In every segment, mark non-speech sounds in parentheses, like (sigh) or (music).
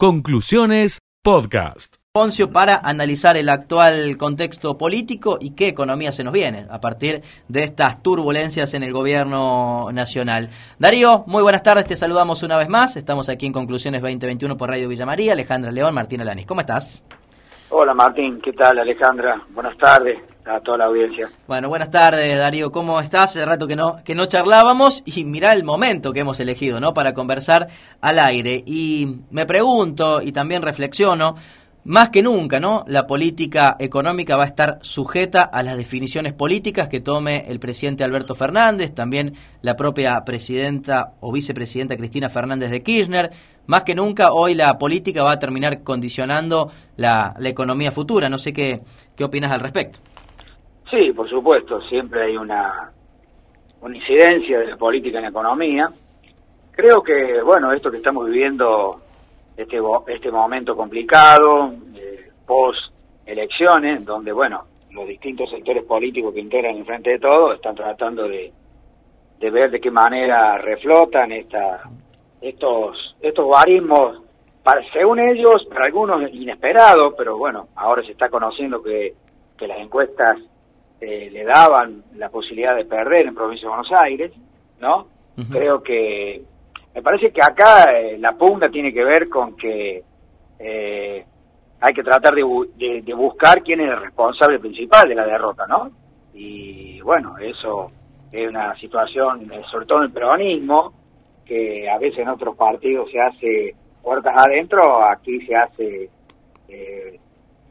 Conclusiones Podcast. Poncio para analizar el actual contexto político y qué economía se nos viene a partir de estas turbulencias en el gobierno nacional. Darío, muy buenas tardes, te saludamos una vez más. Estamos aquí en Conclusiones 2021 por Radio Villa María. Alejandra León, Martín Alanis. ¿Cómo estás? Hola Martín, ¿qué tal Alejandra? Buenas tardes a toda la audiencia. Bueno, buenas tardes Darío, ¿cómo estás? Hace rato que no, que no charlábamos y mirá el momento que hemos elegido, ¿no? Para conversar al aire. Y me pregunto y también reflexiono, más que nunca, ¿no? La política económica va a estar sujeta a las definiciones políticas que tome el presidente Alberto Fernández, también la propia presidenta o vicepresidenta Cristina Fernández de Kirchner. Más que nunca, hoy la política va a terminar condicionando la, la economía futura. No sé qué, qué opinas al respecto. Sí, por supuesto, siempre hay una, incidencia de la política en la economía. Creo que, bueno, esto que estamos viviendo este, este momento complicado, eh, post elecciones, donde, bueno, los distintos sectores políticos que integran el Frente de Todos están tratando de, de ver de qué manera reflotan esta, estos, estos guarismos, para, según ellos, para algunos inesperados, pero bueno, ahora se está conociendo que, que las encuestas eh, le daban la posibilidad de perder en Provincia de Buenos Aires, ¿no? Creo que me parece que acá eh, la pugna tiene que ver con que eh, hay que tratar de, de, buscar quién es el responsable principal de la derrota, ¿no? Y bueno, eso es una situación, eh, sobre todo en el peronismo, que a veces en otros partidos se hace puertas adentro, aquí se hace,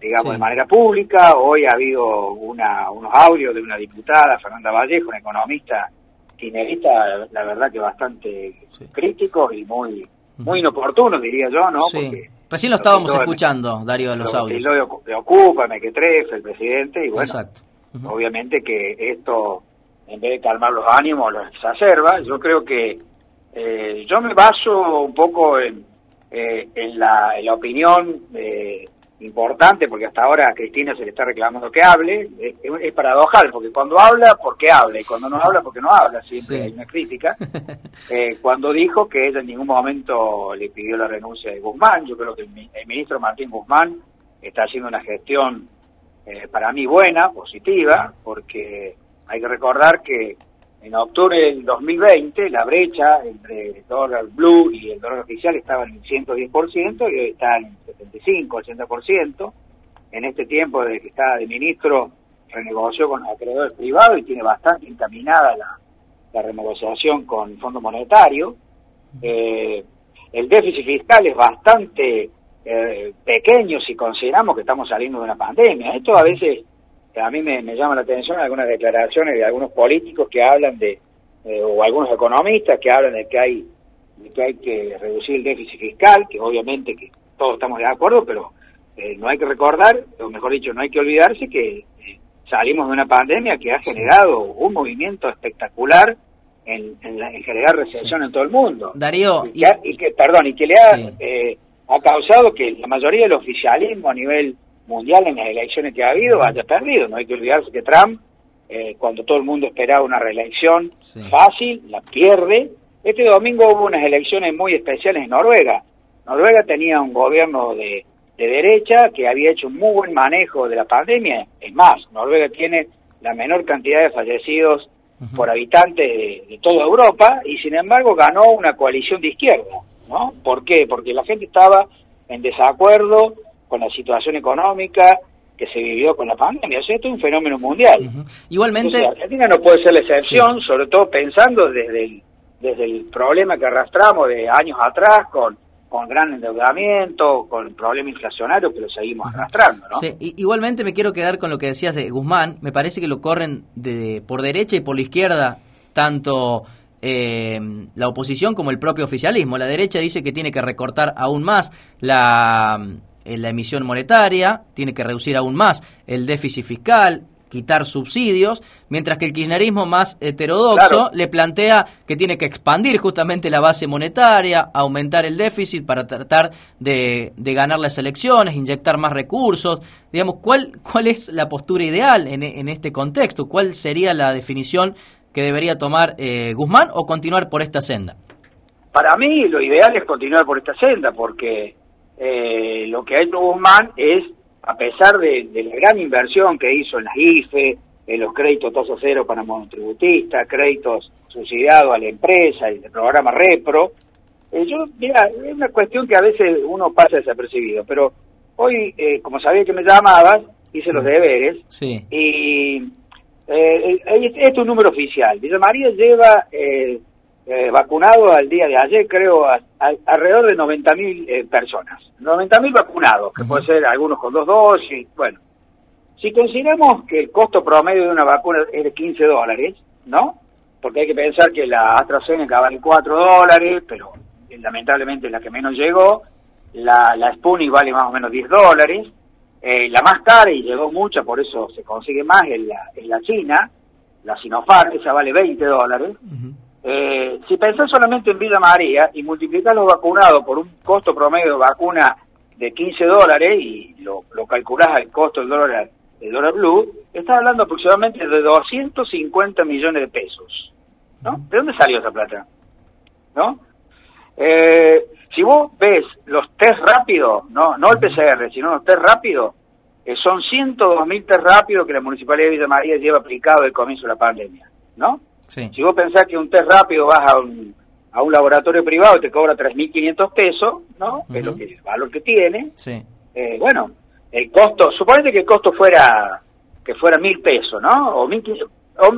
digamos, de manera pública. Hoy ha habido una, unos audios de una diputada, Fernanda Vallejo, una economista, kirchnerista, la verdad que bastante críticos y muy muy inoportunos, diría yo, ¿no? Porque Recién lo estábamos escuchando, Darío, de los audios. Lo le ocupa, me que trefe el presidente, y bueno, obviamente que esto, en vez de calmar los ánimos, los exacerba. Yo creo que eh, yo me baso un poco en, eh, en, la, en la opinión de importante, porque hasta ahora a Cristina se le está reclamando que hable, es, paradojal, porque cuando habla, porque habla, y cuando no habla, porque no habla, siempre hay una crítica. (laughs) Eh, cuando dijo que ella en ningún momento le pidió la renuncia de Guzmán, yo creo que el, ministro Martín Guzmán está haciendo una gestión eh, para mí buena, positiva, porque hay que recordar que en octubre del 2020 la brecha entre el dólar blue y el dólar oficial estaba en el 110% y hoy está en el 75, 80%. En este tiempo, desde que está de ministro, renegoció con acreedores privados y tiene bastante encaminada la, la renegociación con el Fondo Monetario. Eh, el déficit fiscal es bastante eh, pequeño si consideramos que estamos saliendo de una pandemia. Esto a veces a mí me, llama la atención algunas declaraciones de algunos políticos que hablan de, eh, o algunos economistas que hablan de que hay de que hay que reducir el déficit fiscal, que obviamente que todos estamos de acuerdo, pero eh, no hay que recordar, o mejor dicho, no hay que olvidarse que eh, salimos de una pandemia que ha generado un movimiento espectacular en, en, generar recesión en todo el mundo. Darío, y que, perdón, y que le ha, ha causado que la mayoría del oficialismo a nivel mundial en las elecciones que ha habido haya perdido. No hay que olvidarse que Trump, eh, cuando todo el mundo esperaba una reelección fácil, la pierde. Este domingo hubo unas elecciones muy especiales en Noruega. Noruega tenía un gobierno de, derecha que había hecho un muy buen manejo de la pandemia. Es más, Noruega tiene la menor cantidad de fallecidos por habitante de, de, toda Europa y sin embargo ganó una coalición de izquierda. ¿no? ¿Por qué? Porque la gente estaba en desacuerdo con la situación económica que se vivió con la pandemia. O sea, esto es un fenómeno mundial. Igualmente... Argentina no puede ser la excepción, sobre todo pensando desde el, desde el problema que arrastramos de años atrás con con gran endeudamiento, con problema inflacionario que lo seguimos arrastrando, ¿no? Sí, igualmente me quiero quedar con lo que decías de Guzmán, me parece que lo corren de, por derecha y por la izquierda, tanto eh, la oposición como el propio oficialismo. La derecha dice que tiene que recortar aún más la en la emisión monetaria, tiene que reducir aún más el déficit fiscal, quitar subsidios, mientras que el kirchnerismo más heterodoxo le plantea que tiene que expandir justamente la base monetaria, aumentar el déficit para tratar de, ganar las elecciones, inyectar más recursos. Digamos, ¿cuál, cuál es la postura ideal en, en este contexto? ¿Cuál sería la definición que debería tomar eh, Guzmán o continuar por esta senda? Para mí lo ideal es continuar por esta senda, porque lo que ha hecho Guzmán es, a pesar de, la gran inversión que hizo en las IFE, en los créditos tasa cero para monotributistas, créditos subsidiados a la empresa y el programa Repro, eh, yo, mira, es una cuestión que a veces uno pasa desapercibido, pero hoy, eh, como sabía que me llamabas, hice los deberes, sí. y eh, este es un número oficial. Villa María lleva eh, eh, vacunado al día de ayer, creo, alrededor de 90.000 eh, personas. 90.000 vacunados, que puede ser algunos con dos dosis. Bueno, si consideramos que el costo promedio de una vacuna es de 15 dólares, ¿no? Porque hay que pensar que la AstraZeneca vale 4 dólares, pero lamentablemente es la que menos llegó. La, la Sputnik vale más o menos 10 dólares. Eh, la más cara, y llegó mucha, por eso se consigue más, en la, en la China. La Sinopharm, esa vale 20 dólares. Eh, si pensás solamente en Villa María y multiplicás los vacunados por un costo promedio de vacuna de 15 dólares y lo, lo calculás al costo del dólar, del dólar blue, estás hablando aproximadamente de 250 millones de pesos. ¿no? ¿De dónde salió esa plata? ¿No? Eh, si vos ves los test rápidos, no, no el PCR, sino los test rápidos, eh, son 102 mil test rápidos que la Municipalidad de Villa María lleva aplicado desde el comienzo de la pandemia, ¿no? Si vos pensás que un test rápido vas a un, a un laboratorio privado y te cobra 3.500 pesos, ¿no? Que es lo que, el valor que tiene. Eh, bueno, el costo, suponete que el costo fuera que fuera mil pesos, ¿no? O mil, o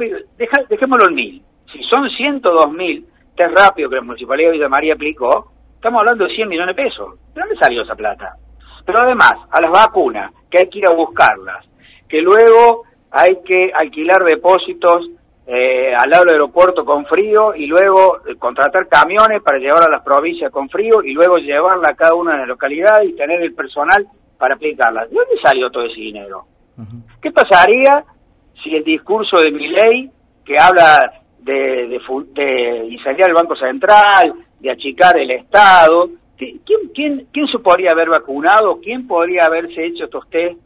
dejémoslo en mil. Si son 102 mil test rápidos que la Municipalidad de Villa María aplicó, estamos hablando de 100 millones de pesos. ¿De dónde salió esa plata? Pero además, a las vacunas, que hay que ir a buscarlas, que luego hay que alquilar depósitos eh, al lado del aeropuerto con frío y luego eh, contratar camiones para llevar a las provincias con frío y luego llevarla a cada una de las localidades y tener el personal para aplicarla. ¿De dónde salió todo ese dinero? ¿Qué pasaría si el discurso de mi ley, que habla de, de, de incendiar el Banco Central, de achicar el Estado, ¿quién, quién, quién se podría haber vacunado? ¿Quién podría haberse hecho estos test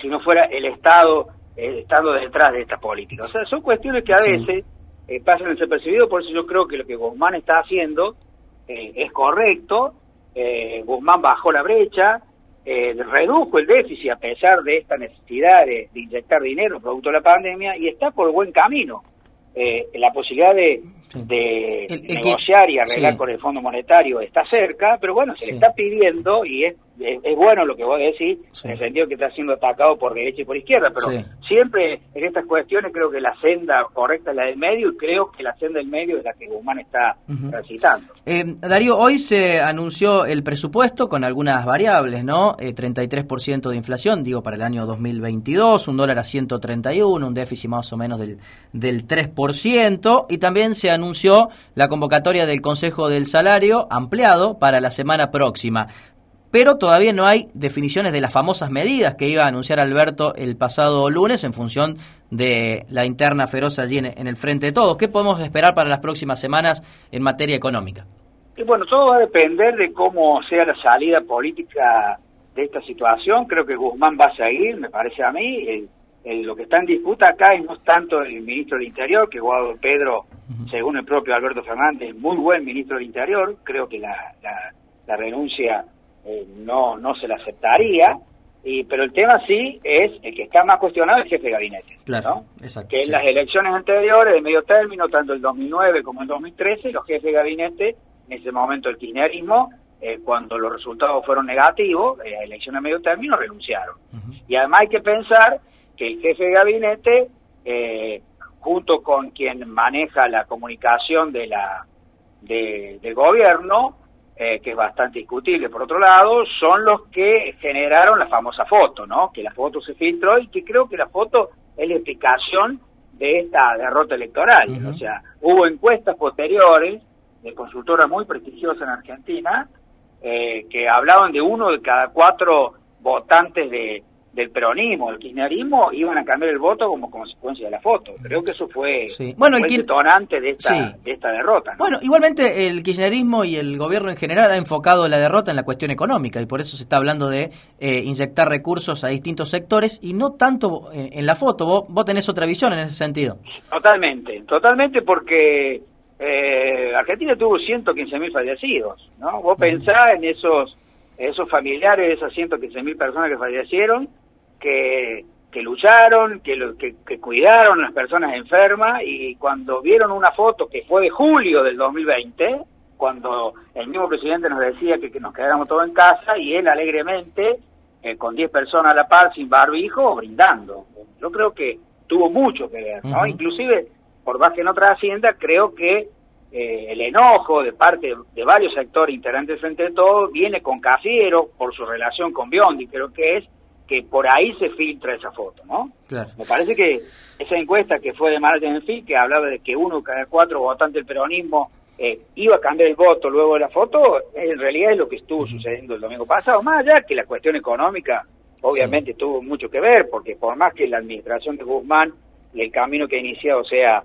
si no fuera el Estado eh, estando detrás de esta política. O sea, son cuestiones que a veces eh, pasan desapercibidas, por eso yo creo que lo que Guzmán está haciendo eh, es correcto. Guzmán bajó la brecha, redujo el déficit a pesar de esta necesidad de, inyectar dinero producto de la pandemia y está por buen camino. la posibilidad de, negociar y arreglar con el Fondo Monetario está cerca, pero bueno, se le está pidiendo y es es, bueno lo que vos decís, en el sentido que está siendo atacado por derecha y por izquierda, pero siempre en estas cuestiones creo que la senda correcta es la del medio y creo que la senda del medio es la que Guzmán está transitando. Eh, Darío, hoy se anunció el presupuesto con algunas variables, ¿no? Eh, 33% de inflación, digo, para el año 2022, un dólar a 131, un déficit más o menos del, del 3%, y también se anunció la convocatoria del Consejo del Salario ampliado para la semana próxima pero todavía no hay definiciones de las famosas medidas que iba a anunciar Alberto el pasado lunes en función de la interna feroz allí en, el frente de todos. ¿Qué podemos esperar para las próximas semanas en materia económica? Y bueno, todo va a depender de cómo sea la salida política de esta situación. Creo que Guzmán va a seguir, me parece a mí. lo que está en disputa acá es no tanto el ministro del Interior, que Guado Pedro, según el propio Alberto Fernández, es muy buen ministro del Interior. Creo que la, la renuncia eh, no, no se la aceptaría. Y, pero el tema sí es el que está más cuestionado el jefe de gabinete. Claro, que en las elecciones anteriores de medio término, tanto el 2009 como el 2013, los jefes de gabinete, en ese momento el kirchnerismo, eh, cuando los resultados fueron negativos, en las elecciones de medio término, renunciaron. Y además hay que pensar que el jefe de gabinete, eh, junto con quien maneja la comunicación de la de, del gobierno, eh, que es bastante discutible por otro lado, son los que generaron la famosa foto, ¿no? Que la foto se filtró y que creo que la foto es la explicación de esta derrota electoral. O sea, hubo encuestas posteriores de consultoras muy prestigiosas en Argentina eh, que hablaban de uno de cada cuatro votantes de, del peronismo, del kirchnerismo, iban a cambiar el voto como consecuencia de la foto. Creo que eso fue, bueno, el detonante de esta, de esta derrota. Bueno, igualmente el kirchnerismo y el gobierno en general ha enfocado la derrota en la cuestión económica y por eso se está hablando de eh, inyectar recursos a distintos sectores y no tanto eh, en la foto. ¿Vos, vos tenés otra visión en ese sentido. Totalmente, totalmente porque eh, Argentina tuvo 115.000 fallecidos, ¿no? Vos pensás en esos esos familiares de esas 115 mil personas que fallecieron, que, que lucharon, que, que, que, cuidaron a las personas enfermas y cuando vieron una foto que fue de julio del 2020, cuando el mismo presidente nos decía que, que nos quedáramos todos en casa y él alegremente, eh, con 10 personas a la par, sin barbijo, brindando. Yo creo que tuvo mucho que ver, ¿no? Inclusive, por más que no trascienda, creo que eh, el enojo de parte de varios sectores integrantes frente a todo viene con Cafiero por su relación con Biondi, creo que es que por ahí se filtra esa foto, ¿no? Me parece que esa encuesta que fue de Martin Fin, que hablaba de que uno cada cuatro votantes del peronismo eh, iba a cambiar el voto luego de la foto, en realidad es lo que estuvo sucediendo el domingo pasado, más allá que la cuestión económica obviamente tuvo mucho que ver, porque por más que la administración de Guzmán y el camino que ha iniciado sea,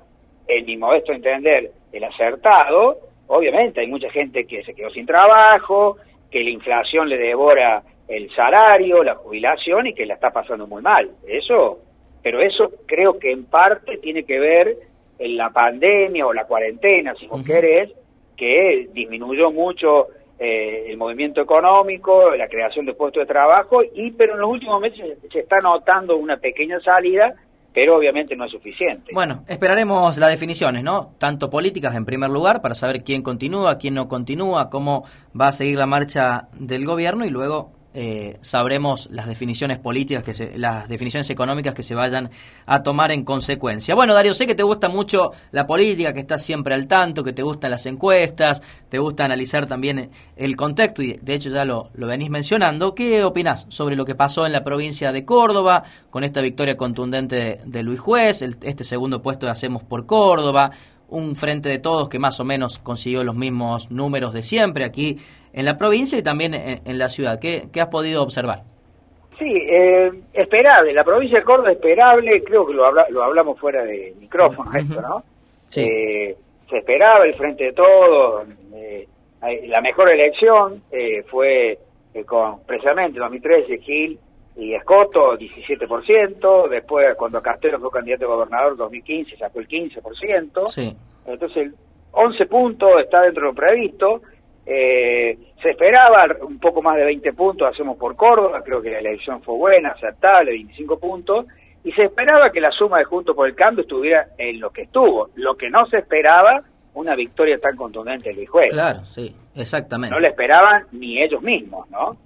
en mi modesto entender, el acertado, obviamente hay mucha gente que se quedó sin trabajo, que la inflación le devora el salario, la jubilación y que la está pasando muy mal. Eso, pero eso creo que en parte tiene que ver en la pandemia o la cuarentena, si vos querés, que disminuyó mucho eh, el movimiento económico, la creación de puestos de trabajo, y pero en los últimos meses se está notando una pequeña salida pero obviamente no es suficiente. Bueno, esperaremos las definiciones, ¿no? Tanto políticas en primer lugar, para saber quién continúa, quién no continúa, cómo va a seguir la marcha del gobierno y luego eh, sabremos las definiciones políticas, que se, las definiciones económicas que se vayan a tomar en consecuencia. Bueno, Darío, sé que te gusta mucho la política, que estás siempre al tanto, que te gustan las encuestas, te gusta analizar también el contexto y de hecho ya lo, lo venís mencionando. ¿Qué opinás sobre lo que pasó en la provincia de Córdoba con esta victoria contundente de, Luis Juez, este segundo puesto de Hacemos por Córdoba? Un frente de todos que más o menos consiguió los mismos números de siempre aquí en la provincia y también en, la ciudad. ¿Qué, has podido observar? Sí, eh, esperable. La provincia de Córdoba esperable, creo que lo, lo hablamos fuera de micrófono, esto, ¿no? Sí. Eh, se esperaba el frente de todos. Eh, la mejor elección eh, fue con precisamente 2013 Gil y Escoto 17%, después cuando Castelo fue candidato a gobernador 2015 sacó el 15%, sí. entonces 11 puntos está dentro de lo previsto, eh, se esperaba un poco más de 20 puntos, hacemos por Córdoba, creo que la elección fue buena, aceptable, 25 puntos, y se esperaba que la suma de Juntos por el Cambio estuviera en lo que estuvo. Lo que no se esperaba, una victoria tan contundente del juez. Claro, sí, exactamente. No la esperaban ni ellos mismos, ¿no?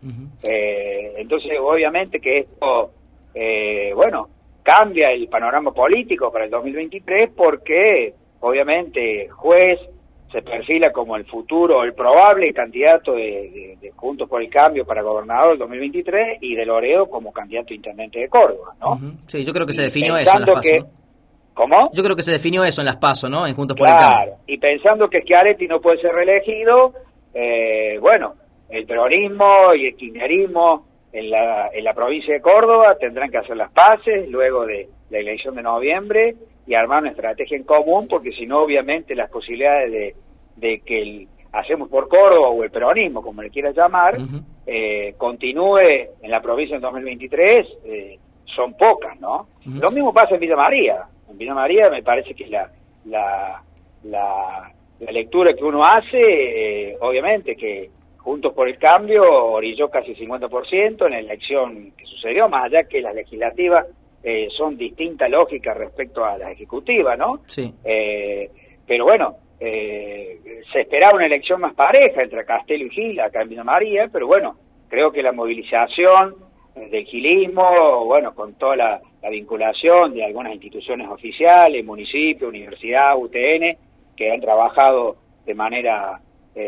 eh, entonces, obviamente que esto, eh, bueno, cambia el panorama político para el 2023 porque, obviamente, juez se perfila como el futuro, el probable candidato de, Juntos por el Cambio para gobernador del 2023 y de Loredo como candidato intendente de Córdoba, ¿no? Sí, yo creo que se definió eso en las PASO. ¿Cómo? Yo creo que se definió eso en las PASO, ¿no? En Juntos por el Cambio. y pensando que Schiaretti no puede ser reelegido, eh, bueno, el peronismo y el kirchnerismo en la, en la provincia de Córdoba tendrán que hacer las paces luego de la elección de noviembre y armar una estrategia en común, porque si no, obviamente, las posibilidades de, de que el Hacemos por Córdoba o el peronismo, como le quieras llamar, eh, continúe en la provincia en 2023, eh, son pocas, ¿no? Lo mismo pasa en Villa María. En Villa María me parece que la, la, la, lectura que uno hace, eh, obviamente que Juntos por el Cambio orilló casi 50% en la elección que sucedió, más allá que las legislativas eh, son distintas lógicas respecto a las ejecutivas, ¿no? Sí. Eh, pero bueno, eh, se esperaba una elección más pareja entre Castelo y Gil, acá en Villa María, pero bueno, creo que la movilización del gilismo, bueno, con toda la, vinculación de algunas instituciones oficiales, municipio, universidad, UTN, que han trabajado de manera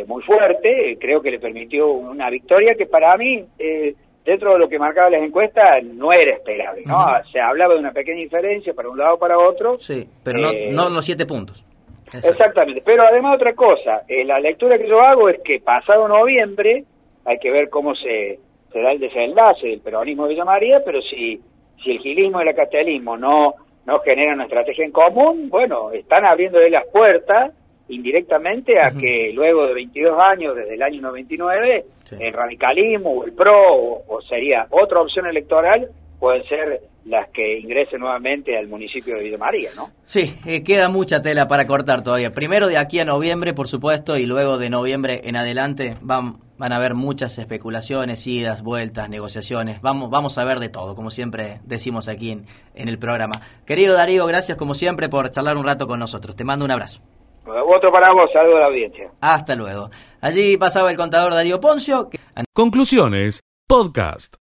muy fuerte, creo que le permitió una victoria que para mí eh, dentro de lo que marcaban las encuestas no era esperable, ¿no? Se hablaba de una pequeña diferencia para un lado o para otro. Sí, pero no, eh, no los siete puntos. Exactamente, pero además otra cosa, eh, la lectura que yo hago es que pasado noviembre hay que ver cómo se, se da el desenlace del peronismo de Villa María, pero si, si el gilismo y el castelismo no, no generan una estrategia en común, bueno, están abriéndole las puertas indirectamente a que luego de 22 años, desde el año 99, el radicalismo o el PRO o, sería otra opción electoral pueden ser las que ingresen nuevamente al municipio de Villa María, ¿no? Sí, eh, queda mucha tela para cortar todavía. Primero de aquí a noviembre, por supuesto, y luego de noviembre en adelante van, van a haber muchas especulaciones, idas, vueltas, negociaciones. Vamos, vamos a ver de todo, como siempre decimos aquí en, en el programa. Querido Darío, gracias como siempre por charlar un rato con nosotros. Te mando un abrazo. Otro para vos, saludo a la audiencia. Hasta luego. Allí pasaba el contador Darío Poncio. Conclusiones, podcast.